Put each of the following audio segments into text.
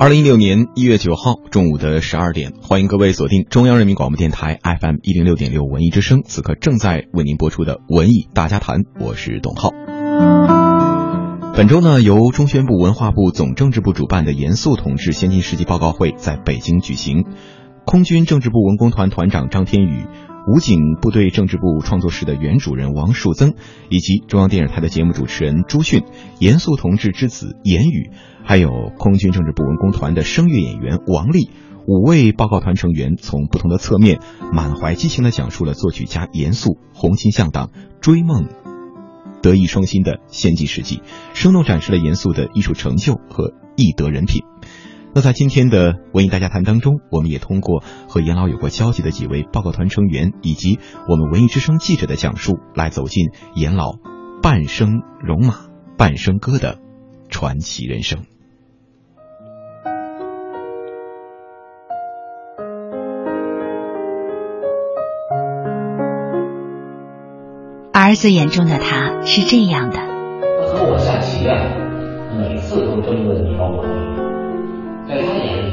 二零一六年一月九号中午的十二点，欢迎各位锁定中央人民广播电台 FM 一零六点六文艺之声，此刻正在为您播出的文艺大家谈，我是董浩。本周呢，由中宣部、文化部总政治部主办的严肃同志先进事迹报告会在北京举行，空军政治部文工团团长张天宇。武警部队政治部创作室的原主任王树增，以及中央电视台的节目主持人朱迅，严肃同志之子严宇，还有空军政治部文工团的声乐演员王丽，五位报告团成员从不同的侧面，满怀激情地讲述了作曲家严肃红心向党、追梦、德艺双馨的先进事迹，生动展示了严肃的艺术成就和艺德人品。那在今天的文艺大家谈当中，我们也通过和严老有过交集的几位报告团成员，以及我们文艺之声记者的讲述，来走进严老半生戎马、半生歌的传奇人生。儿子眼中的他是这样的。和我下棋啊，每次都争得你高我低。在他眼里，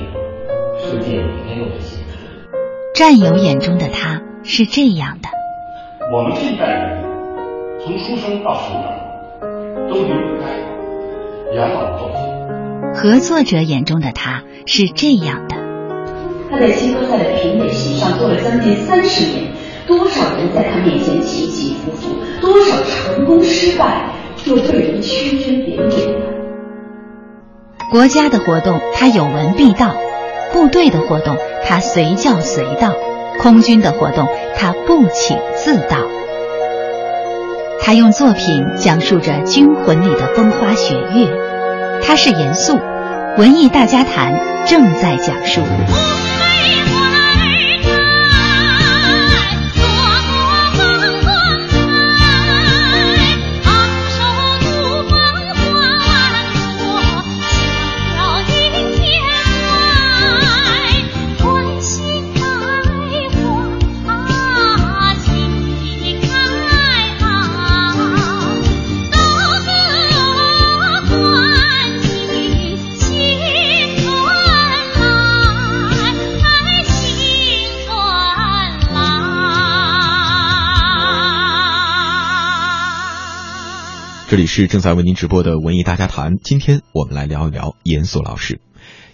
世界每天都是新的。战友眼中的他是这样的。我们这一代人，从出生到成长，都离不开养老的作品。合作者眼中的他是这样的。他在新歌赛的评委席上坐了将近三十年，多少人在他面前起起伏伏，多少成功失败，又被人圈圈点点。国家的活动，他有闻必到；部队的活动，他随叫随到；空军的活动，他不请自到。他用作品讲述着军魂里的风花雪月。他是严肃，文艺大家谈正在讲述。是正在为您直播的文艺大家谈，今天我们来聊一聊严肃老师。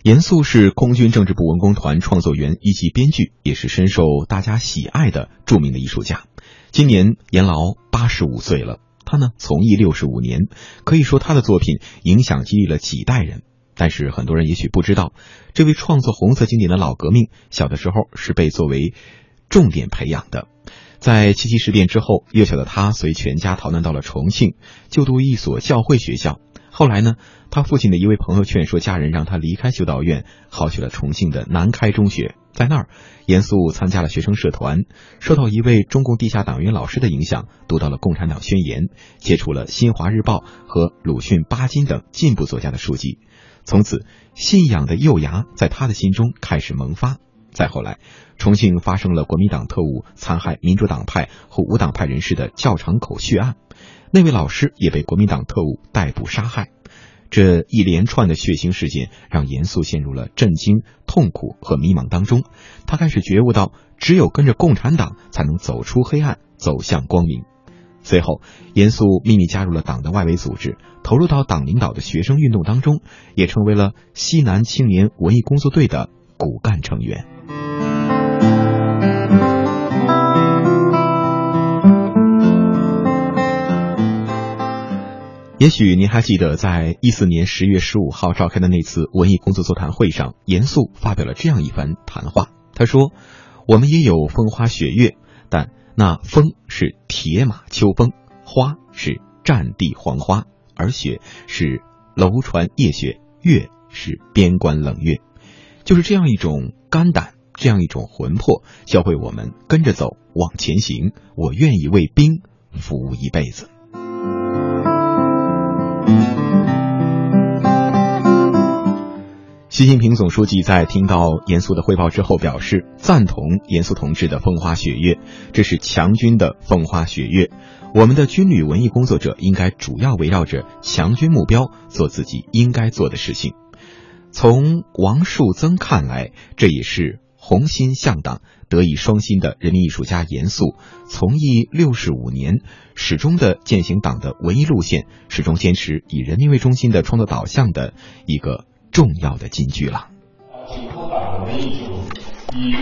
严肃是空军政治部文工团创作员一级编剧，也是深受大家喜爱的著名的艺术家。今年严老八十五岁了，他呢从艺六十五年，可以说他的作品影响激励了几代人。但是很多人也许不知道，这位创作红色经典的老革命，小的时候是被作为重点培养的。在七七事变之后，幼小的他随全家逃难到了重庆，就读一所教会学校。后来呢，他父亲的一位朋友劝说家人让他离开修道院，考取了重庆的南开中学。在那儿，严肃参加了学生社团，受到一位中共地下党员老师的影响，读到了《共产党宣言》，接触了《新华日报》和鲁迅、巴金等进步作家的书籍。从此，信仰的幼芽在他的心中开始萌发。再后来，重庆发生了国民党特务残害民主党派和无党派人士的教场口血案，那位老师也被国民党特务逮捕杀害。这一连串的血腥事件让严肃陷入了震惊、痛苦和迷茫当中。他开始觉悟到，只有跟着共产党才能走出黑暗，走向光明。随后，严肃秘密加入了党的外围组织，投入到党领导的学生运动当中，也成为了西南青年文艺工作队的骨干成员。也许您还记得，在一四年十月十五号召开的那次文艺工作座谈会上，严肃发表了这样一番谈话。他说：“我们也有风花雪月，但那风是铁马秋风，花是战地黄花，而雪是楼船夜雪，月是边关冷月。就是这样一种肝胆，这样一种魂魄，教会我们跟着走，往前行。我愿意为兵服务一辈子。”习近平总书记在听到严肃的汇报之后表示，赞同严肃同志的风花雪月，这是强军的风花雪月。我们的军旅文艺工作者应该主要围绕着强军目标做自己应该做的事情。从王树增看来，这也是红心向党、德艺双馨的人民艺术家严肃从艺六十五年，始终的践行党的文艺路线，始终坚持以人民为中心的创作导向的一个重要的金句了。紧扣党的文艺制度，以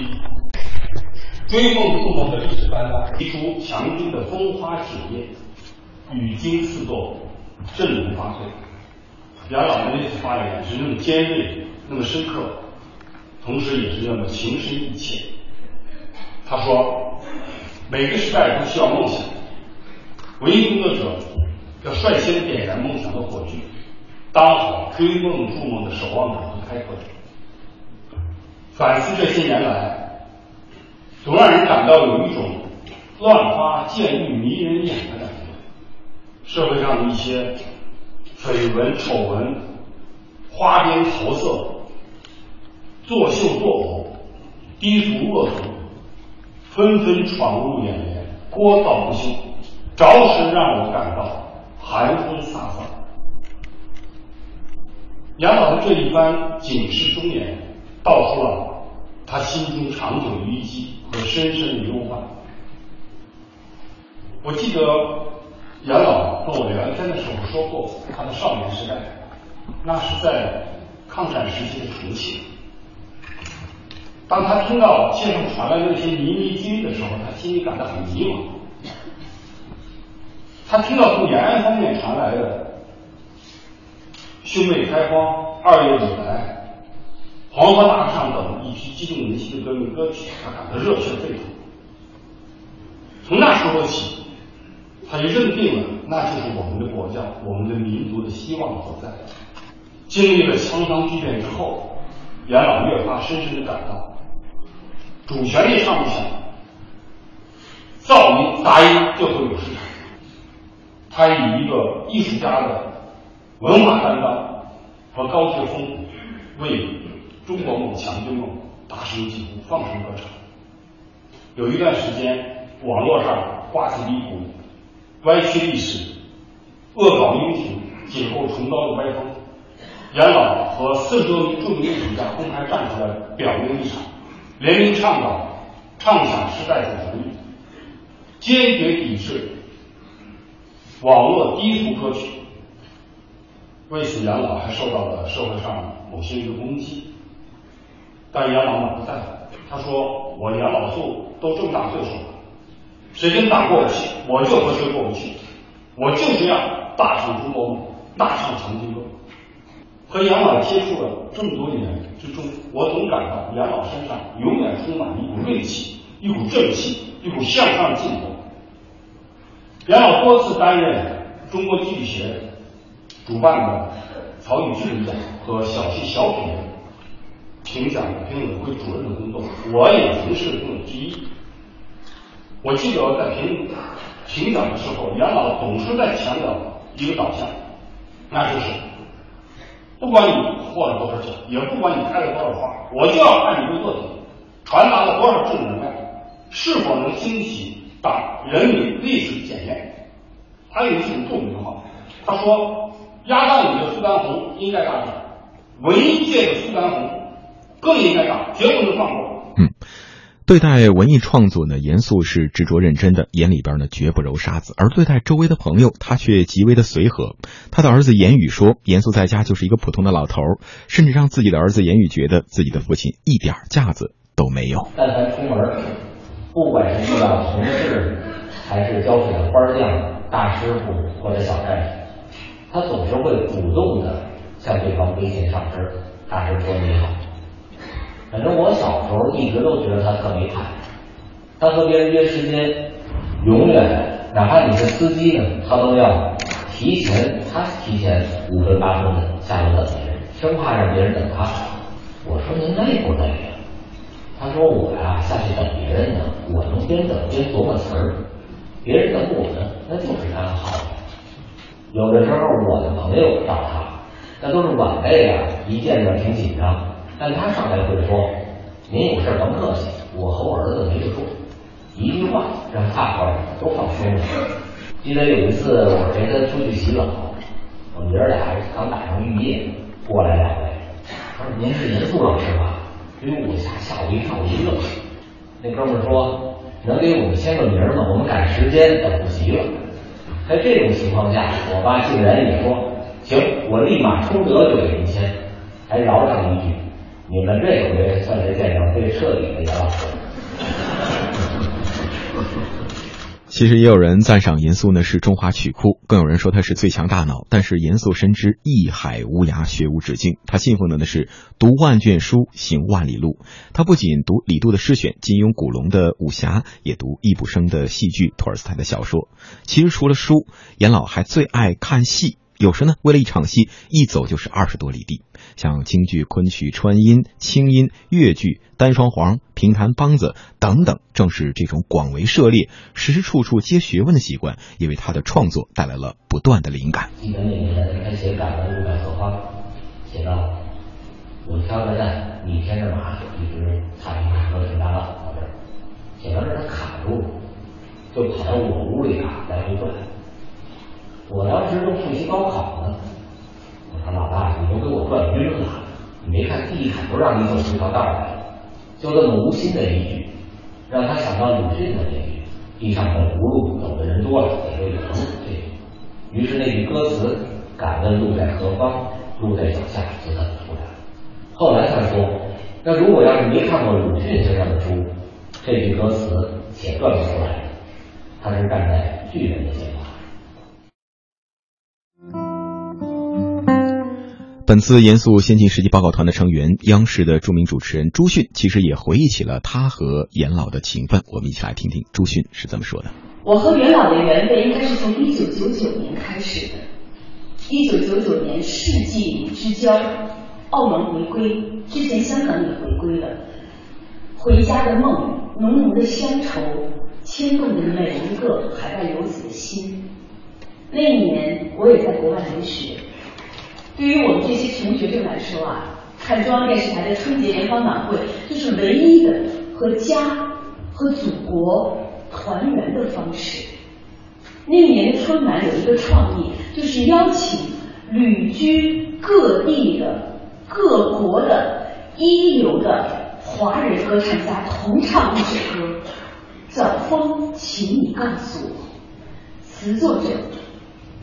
追梦不同的历史斑斓，提出强军的风花雪月，语惊四座，振聋发聩。杨老的那次发言是那么尖锐，那么深刻，同时也是那么情深意切。他说：“每个时代都需要梦想，文艺工作者要率先点燃梦想的火炬，当好追梦筑梦的守望者和开拓者。反思这些年来，总让人感到有一种乱花渐欲迷人眼的感觉。社会上的一些。”绯闻、丑闻、花边桃色、作秀作偶、低俗恶俗，纷纷闯入眼帘，聒噪不休，着实让我感到寒风飒飒。杨老的这一番警示忠言，道出了他心中长久的淤积和深深的忧患。我记得。杨老和我聊天的时候说过，他的少年时代，那是在抗战时期的重庆。当他听到街上传来那些靡靡之音的时候，他心里感到很迷茫。他听到从延安方面传来的“兄妹开荒”“二月以来”“黄河大上”等一批激动人心的革命歌曲，他感到热血沸腾。从那时候起。他就认定了，那就是我们的国家、我们的民族的希望所在。经历了沧桑巨变之后，杨老越发深深的感到，主旋律唱不响，噪音杂音就会有市场。他以一个艺术家的文化担当和高洁风，为中国梦、强军梦大声疾呼、放声歌唱。有一段时间，网络上刮起一股。歪曲历史、恶搞英雄、解构崇高的歪风，杨老和四十多名著名艺术家公开站出来表明立场，联名倡导、唱响时代主旋律，坚决抵制网络低俗歌曲。为此，杨老还受到了社会上某些人的攻击，但杨老满不在乎。他说：“我杨老素都这么大岁数了。”谁跟党过不去，我就和谁过不去。我就是要大唱中国梦，大唱长津歌。和杨老接触了这么多年之中，我总感到杨老身上永远充满一股锐气，一股正气，一股向上劲头。杨老多次担任中国剧学主办的曹禺剧奖和小戏小品评奖评委会主任的工作，我也曾是评委之一。我记得在评评奖的时候，杨老总是在强调一个导向，那就是不管你获了多少奖，也不管你开了多少花，我就要看你的作品传达了多少正能量，是否能经得起党、人民、历史检验。他有一句著名的话，他说：“鸭蛋里的苏丹红应该大点，文艺界的苏丹红更应该大，绝不能放过。”对待文艺创作呢，严肃是执着认真的，眼里边呢绝不揉沙子；而对待周围的朋友，他却极为的随和。他的儿子言语说，严肃在家就是一个普通的老头，甚至让自己的儿子言语觉得自己的父亲一点架子都没有。但凡出门，不管是遇到同事，还是交水的花匠、大师傅或者小战士，他总是会主动的向对方微信上身，大声说你好。反正我小时候一直都觉得他特没态他和别人约时间，永远哪怕你是司机呢，他都要提前，他提前五分八分的下楼等别人，生怕让别人等他。我说您累不累呀？他说我呀下去等别人呢，我能边等边琢磨词儿，别人等我呢，那就是安好。有的时候我的朋友找他，那都是晚辈啊，一见着挺紧张。但他上来会说：“您有事甭客气，我和我儿子没得说。”一句话让大伙儿都放松了。记得有一次我陪他出去洗澡，我们爷俩刚打上浴液，过来两位，我说您是严肃老师吧？哎呦，我吓吓我一跳，我一愣。那哥们说：“能给我们签个名吗？我们赶时间等不及了。”在这种情况下，我爸竟然也说：“行，我立马冲德就给您签。”还饶上一句：“你们这回算是见着最彻底的严老师。”其实也有人赞赏严肃呢是中华曲库，更有人说他是最强大脑。但是严肃深知艺海无涯，学无止境。他信奉的呢是读万卷书，行万里路。他不仅读李杜的诗选、金庸、古龙的武侠，也读易卜生的戏剧、托尔斯泰的小说。其实除了书，严老还最爱看戏。有时呢，为了一场戏，一走就是二十多里地。像京剧、昆曲、川音、清音、越剧、单双簧、评弹梆子等等，正是这种广为涉猎、时时处处接学问的习惯，也为他的创作带来了不断的灵感。记得那年他写《感恩五百荷花》，写到我挑着担，你牵着马，一直踏平河水大浪到这儿，写到这儿卡住，就跑到我屋里啊来回转。我当时正复习高考呢，我说老大，你都给我转晕了，你没看第一坎都让你走出条道来了，就这么无心的一句，让他想到鲁迅的那句“地上的无路，走的人多了，也就有路”对。于是那句歌词“敢问路在何方，路在脚下”就这么出来了。后来他说，那如果要是没看过鲁迅先生的书，这句歌词也转不出来。他是站在巨人的肩膀。本次严肃先进实际报告团的成员，央视的著名主持人朱迅，其实也回忆起了他和严老的情分。我们一起来听听朱迅是怎么说的。我和袁老的缘分应该是从一九九九年开始的。一九九九年世纪之交，澳门回归之前，香港也回归了。回家的梦，浓浓的乡愁，牵动着每一个海外游子的心。那一年，我也在国外留学。对于我们这些穷学生来说啊，看中央电视台的春节联欢晚会，就是唯一的和家和祖国团圆的方式。那年春晚有一个创意，就是邀请旅居各地的各国的一流的华人歌唱家同唱一首歌，叫《风，请你告诉我》，词作者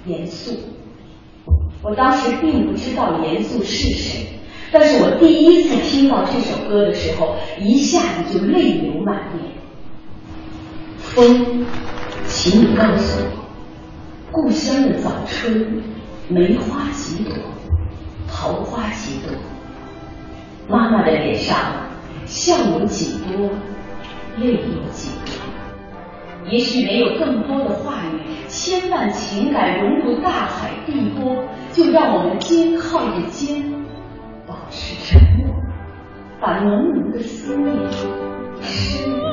严肃。我当时并不知道严肃是谁，但是我第一次听到这首歌的时候，一下子就泪流满面。风，请你告诉我，故乡的早春，梅花几朵，桃花几朵，妈妈的脸上笑有几多，泪有几多。也许没有更多的话语，千万情感融入大海碧波。就让我们肩靠着肩，保持沉默，把浓浓的思念深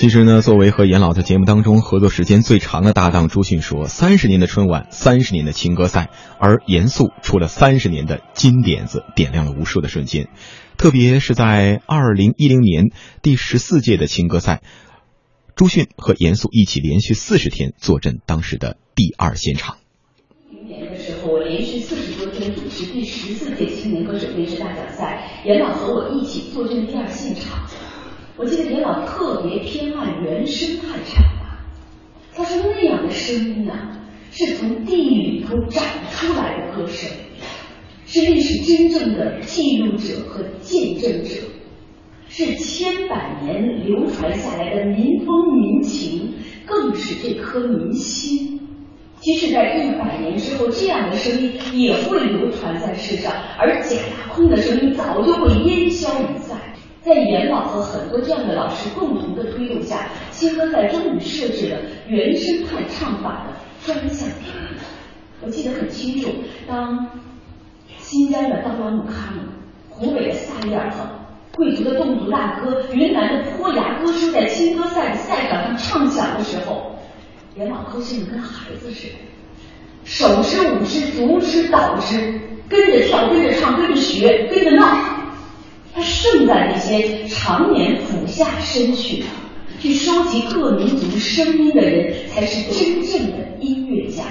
其实呢，作为和严老在节目当中合作时间最长的搭档，朱迅说：“三十年的春晚，三十年的情歌赛，而严肃出了三十年的金点子，点亮了无数的瞬间。特别是在二零一零年第十四届的情歌赛，朱迅和严肃一起连续四十天坐镇当时的第二现场。零年的时候，我连续四十多天主持第十四届青年歌手电视大奖赛，严老和我一起坐镇第二现场。”我记得田老特别偏爱原声派唱法，他说那样的声音啊，是从地狱里头长出来的歌声，是历史真正的记录者和见证者，是千百年流传下来的民风民情，更是这颗民心。即使在一百年之后，这样的声音也会流传在世上，而假大空的声音早就会烟消云散。在严老和很多这样的老师共同的推动下，新歌赛终于设置了原声派唱法的专项。我记得很清楚，当新疆的当拉木卡姆、湖北的萨利尔和贵族的侗族大歌、云南的坡牙歌声在青歌赛的赛场上唱响的时候。严老高兴的跟孩子似的，手支舞支足支蹈支，跟着跳，跟着唱，跟着学，跟着闹。他胜在那些常年俯下身去去收集各民族声音的人，才是真正的音乐家。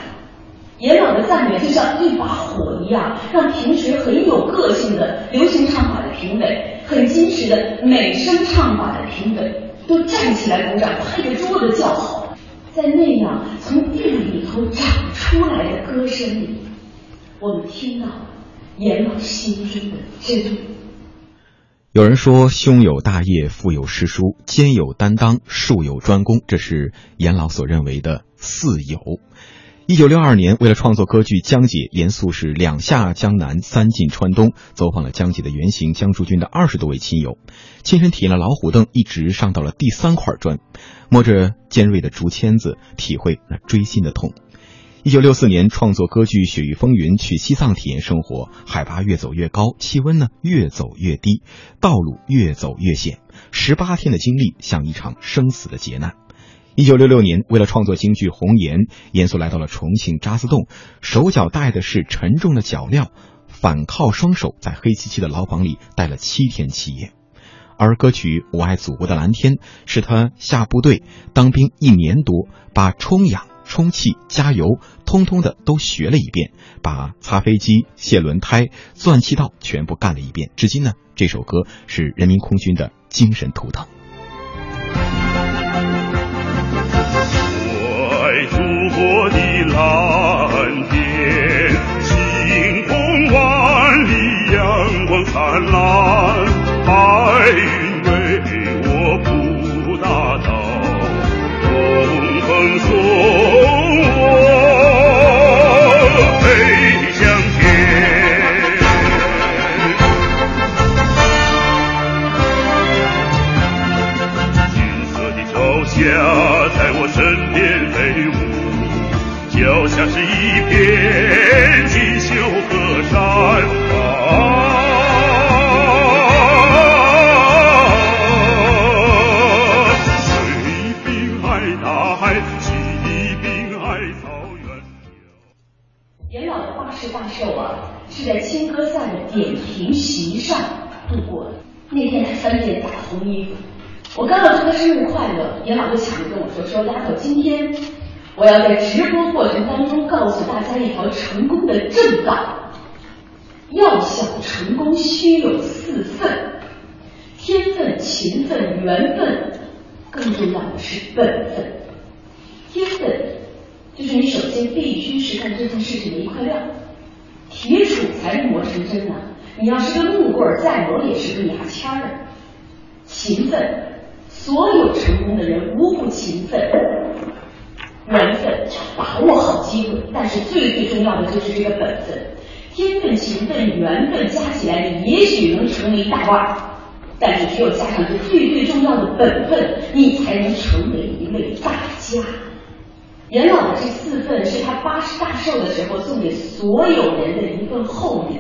严老的赞美就像一把火一样，让平时很有个性的流行唱法的评委，很矜持的美声唱法的评委，都站起来鼓掌，拍着桌子叫好。在那样从地里头长出来的歌声里，我们听到严老心中的真。有人说：“胸有大业，腹有诗书，肩有担当，术有专攻。”这是严老所认为的四有。一九六二年，为了创作歌剧《江姐》，严肃是两下江南，三进川东，走访了江姐的原型江竹君的二十多位亲友，亲身体验了老虎凳，一直上到了第三块砖，摸着尖锐的竹签子，体会那锥心的痛。一九六四年，创作歌剧《雪域风云》，去西藏体验生活，海拔越走越高，气温呢越走越低，道路越走越险，十八天的经历像一场生死的劫难。一九六六年，为了创作京剧《红颜》，严肃来到了重庆渣滓洞，手脚带的是沉重的脚镣，反靠双手在黑漆漆的牢房里待了七天七夜。而歌曲《我爱祖国的蓝天》是他下部队当兵一年多，把充氧、充气、加油，通通的都学了一遍，把擦飞机、卸轮胎、钻气道全部干了一遍。至今呢，这首歌是人民空军的精神图腾。我爱祖国的蓝天，晴空万里，阳光灿烂，白云为我铺大道，东风送飞向天金色的朝霞在我身边飞舞脚下是一片锦绣河山。生日快乐，严老就抢着跟我说：“说丫头，今天。”我要在直播过程当中告诉大家一条成功的正道：要想成功，须有四份：天分、勤奋、缘分，更重要的是本分。天分就是你首先必须是干这件事情的一块料，铁杵才能磨成针啊！你要是个木棍，再磨也是个牙签儿。勤奋，所有成功的人无不勤奋。缘分，把握好机会，但是最最重要的就是这个本分，天分、勤奋、缘分加起来，你也许能成为大腕，但是只有加上这最最重要的本分，你才能成为一位大家。严老的这四份是他八十大寿的时候送给所有人的一份厚礼，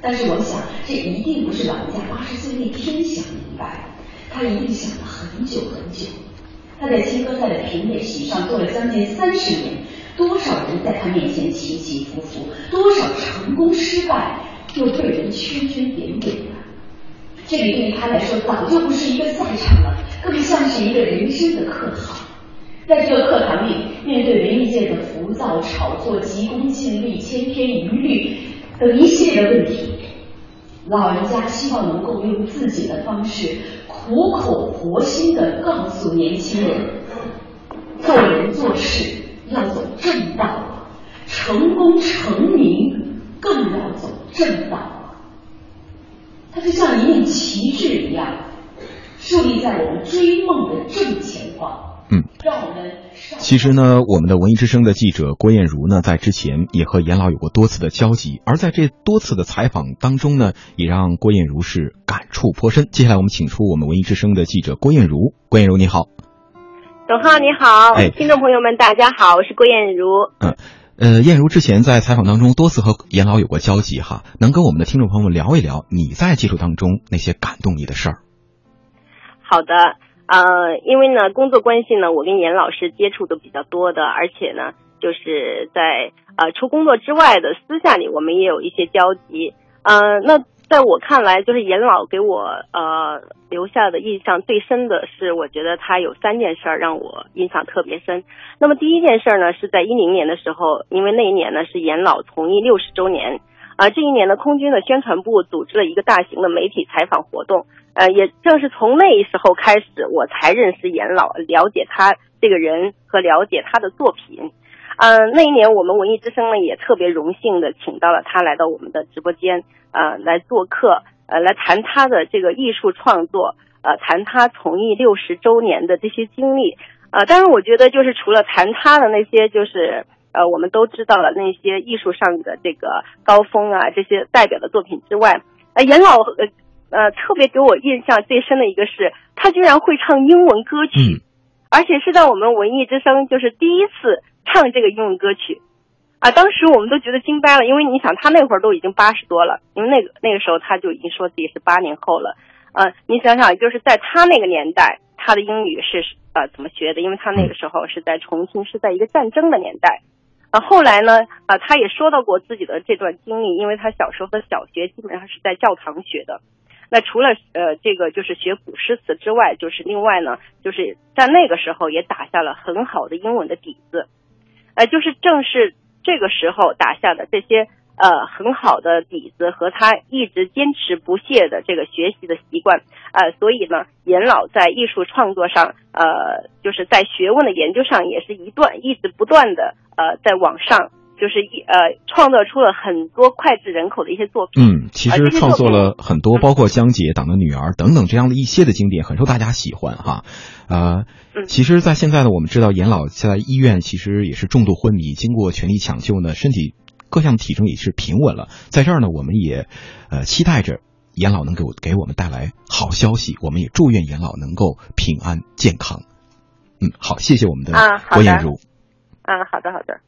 但是我想这一定不是老人家八十岁那天想明白，他一定想了很久很久。他在青歌赛的评委席上坐了将近三十年，多少人在他面前起起伏伏，多少成功失败又被人圈圈点点的。这里对于他来说早就不是一个赛场了，更像是一个人生的课堂。在这个课堂里，面对文艺界的浮躁炒作、急功近利、千篇一律等一系列的问题，老人家希望能够用自己的方式苦口。婆心的告诉年轻人，做人做事要走正道，成功成名更要走正道。它就像一面旗帜一样，树立在我们追梦的正前方。嗯，让我们上其实呢，我们的文艺之声的记者郭艳茹呢，在之前也和严老有过多次的交集，而在这多次的采访当中呢，也让郭艳茹是感触颇深。接下来我们请出我们文艺之声的记者郭艳茹，郭艳茹你好。董浩你好，哎听众朋友们大家好，我是郭艳茹。呃，艳茹之前在采访当中多次和严老有过交集哈，能跟我们的听众朋友们聊一聊你在接触当中那些感动你的事儿？好的，呃，因为呢工作关系呢，我跟严老师接触的比较多的，而且呢，就是在呃除工作之外的私下里，我们也有一些交集。呃，那在我看来，就是严老给我呃留下的印象最深的是，我觉得他有三件事儿让我印象特别深。那么第一件事儿呢，是在一零年的时候，因为那一年呢是严老从艺六十周年。啊、这一年呢，空军的宣传部组织了一个大型的媒体采访活动，呃，也正是从那时候开始，我才认识严老，了解他这个人和了解他的作品。呃，那一年我们文艺之声呢也特别荣幸的请到了他来到我们的直播间，呃，来做客，呃，来谈他的这个艺术创作，呃，谈他从艺六十周年的这些经历。呃，当然我觉得就是除了谈他的那些就是。呃，我们都知道了那些艺术上的这个高峰啊，这些代表的作品之外，呃，严老呃呃特别给我印象最深的一个是，他居然会唱英文歌曲，嗯而且是在我们文艺之声就是第一次唱这个英文歌曲，啊，当时我们都觉得惊呆了，因为你想他那会儿都已经八十多了，因为那个那个时候他就已经说自己是八零后了，呃，你想想，就是在他那个年代，他的英语是呃怎么学的？因为他那个时候是在重庆，是在一个战争的年代。后来呢，呃，他也说到过自己的这段经历，因为他小时候的小学基本上是在教堂学的。那除了呃这个就是学古诗词之外，就是另外呢，就是在那个时候也打下了很好的英文的底子。呃，就是正是这个时候打下的这些呃很好的底子和他一直坚持不懈的这个学习的习惯，呃，所以呢，严老在艺术创作上，呃，就是在学问的研究上也是一段一直不断的呃在往上，就是一呃创作出了很多脍炙人口的一些作品。嗯，其实创作了很多，包括江姐、党的女儿等等这样的一些的经典，很受大家喜欢哈。呃，嗯其实，在现在呢，我们知道严老在医院其实也是重度昏迷，经过全力抢救呢，身体各项体征也是平稳了。在这儿呢，我们也呃期待着严老能给我给我们带来好消息，我们也祝愿严老能够平安健康。嗯，好，谢谢我们的郭艳茹。嗯，好的好的。